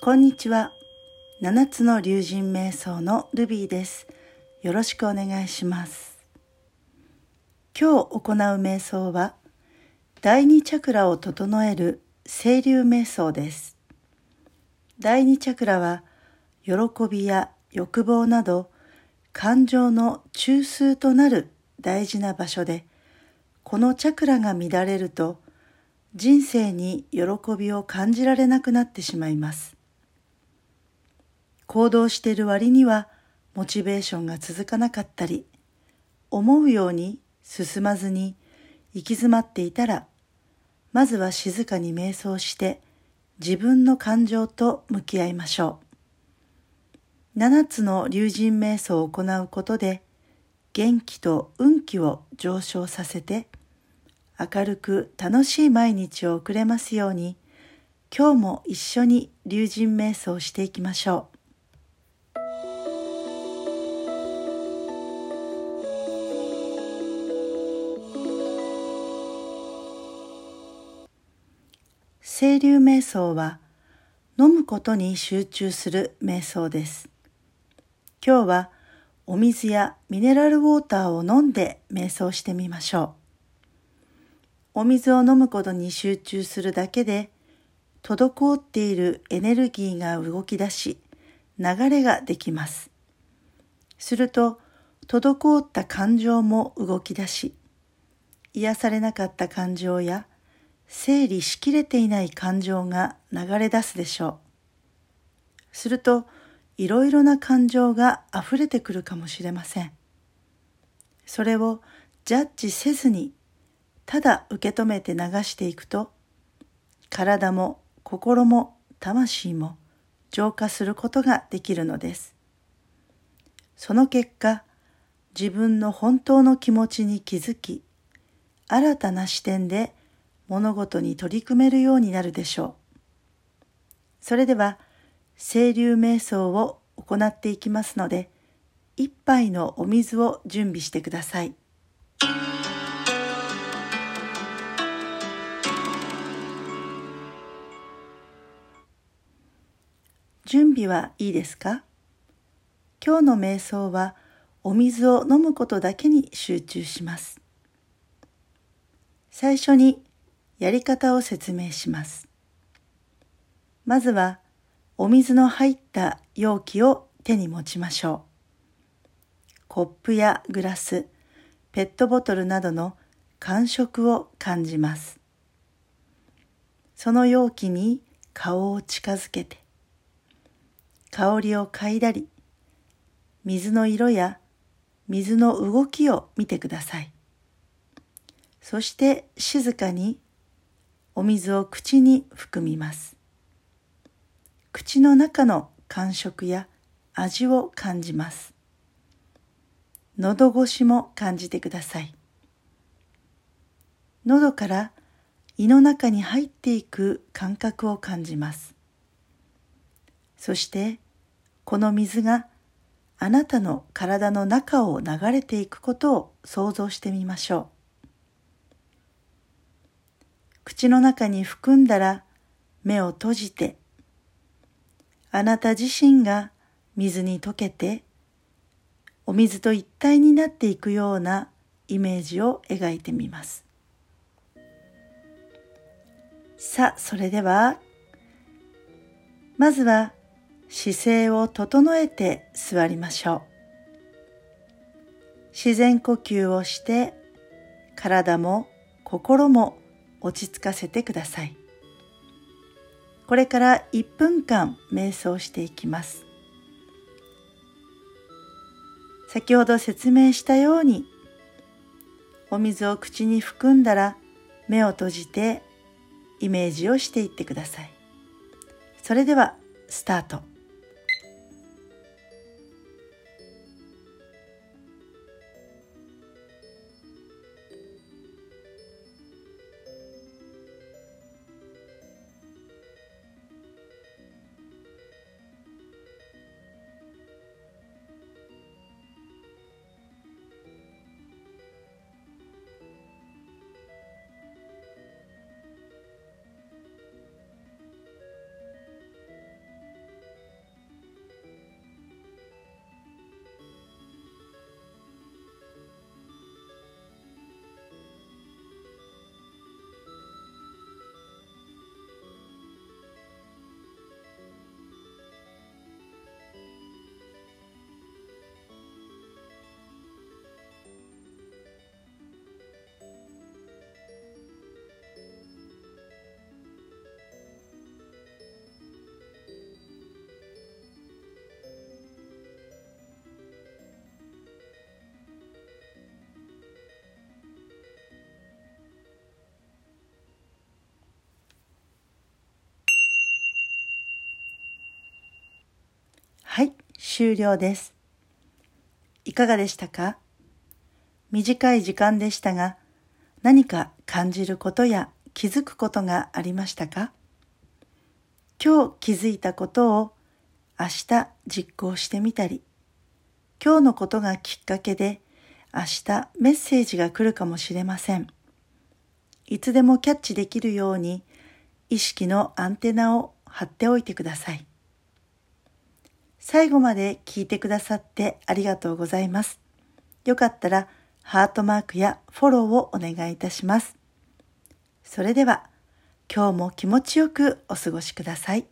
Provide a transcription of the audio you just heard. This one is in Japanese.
こんにちは。七つの龍神瞑想のルビーです。よろしくお願いします。今日行う瞑想は、第二チャクラを整える清流瞑想です。第二チャクラは、喜びや欲望など、感情の中枢となる大事な場所で、このチャクラが乱れると、人生に喜びを感じられなくなってしまいます。行動している割にはモチベーションが続かなかったり、思うように進まずに行き詰まっていたら、まずは静かに瞑想して自分の感情と向き合いましょう。七つの龍神瞑想を行うことで、元気と運気を上昇させて、明るく楽しい毎日を送れますように、今日も一緒に龍神瞑想していきましょう。清流瞑想は飲むことに集中する瞑想です。今日はお水やミネラルウォーターを飲んで瞑想してみましょう。お水を飲むことに集中するだけで滞っているエネルギーが動き出し流れができます。すると滞った感情も動き出し癒されなかった感情や整理しきれていない感情が流れ出すでしょう。すると、いろいろな感情が溢れてくるかもしれません。それをジャッジせずに、ただ受け止めて流していくと、体も心も魂も浄化することができるのです。その結果、自分の本当の気持ちに気づき、新たな視点で物事に取り組めるようになるでしょう。それでは、清流瞑想を行っていきますので、一杯のお水を準備してください。準備はいいですか？今日の瞑想はお水を飲むことだけに集中します。最初にやり方を説明します。まずはお水の入った容器を手に持ちましょう。コップやグラス、ペットボトルなどの感触を感じます。その容器に顔を近づけて、香りを嗅いだり、水の色や水の動きを見てください。そして静かにお水を口に含みます。口の中の感触や味を感じます。喉越しも感じてください。喉から胃の中に入っていく感覚を感じます。そしてこの水があなたの体の中を流れていくことを想像してみましょう。口の中に含んだら目を閉じて、あなた自身が水に溶けて、お水と一体になっていくようなイメージを描いてみます。さあ、それでは、まずは姿勢を整えて座りましょう。自然呼吸をして体も心も落ち着かせてください。これから1分間瞑想していきます。先ほど説明したように、お水を口に含んだら目を閉じてイメージをしていってください。それではスタート。はい、終了です。いかがでしたか？短い時間でしたが、何か感じることや気づくことがありましたか？今日気づいたことを明日実行してみたり、今日のことがきっかけで明日メッセージが来るかもしれません。いつでもキャッチできるように意識のアンテナを張っておいてください。最後まで聞いてくださってありがとうございます。よかったらハートマークやフォローをお願いいたします。それでは今日も気持ちよくお過ごしください。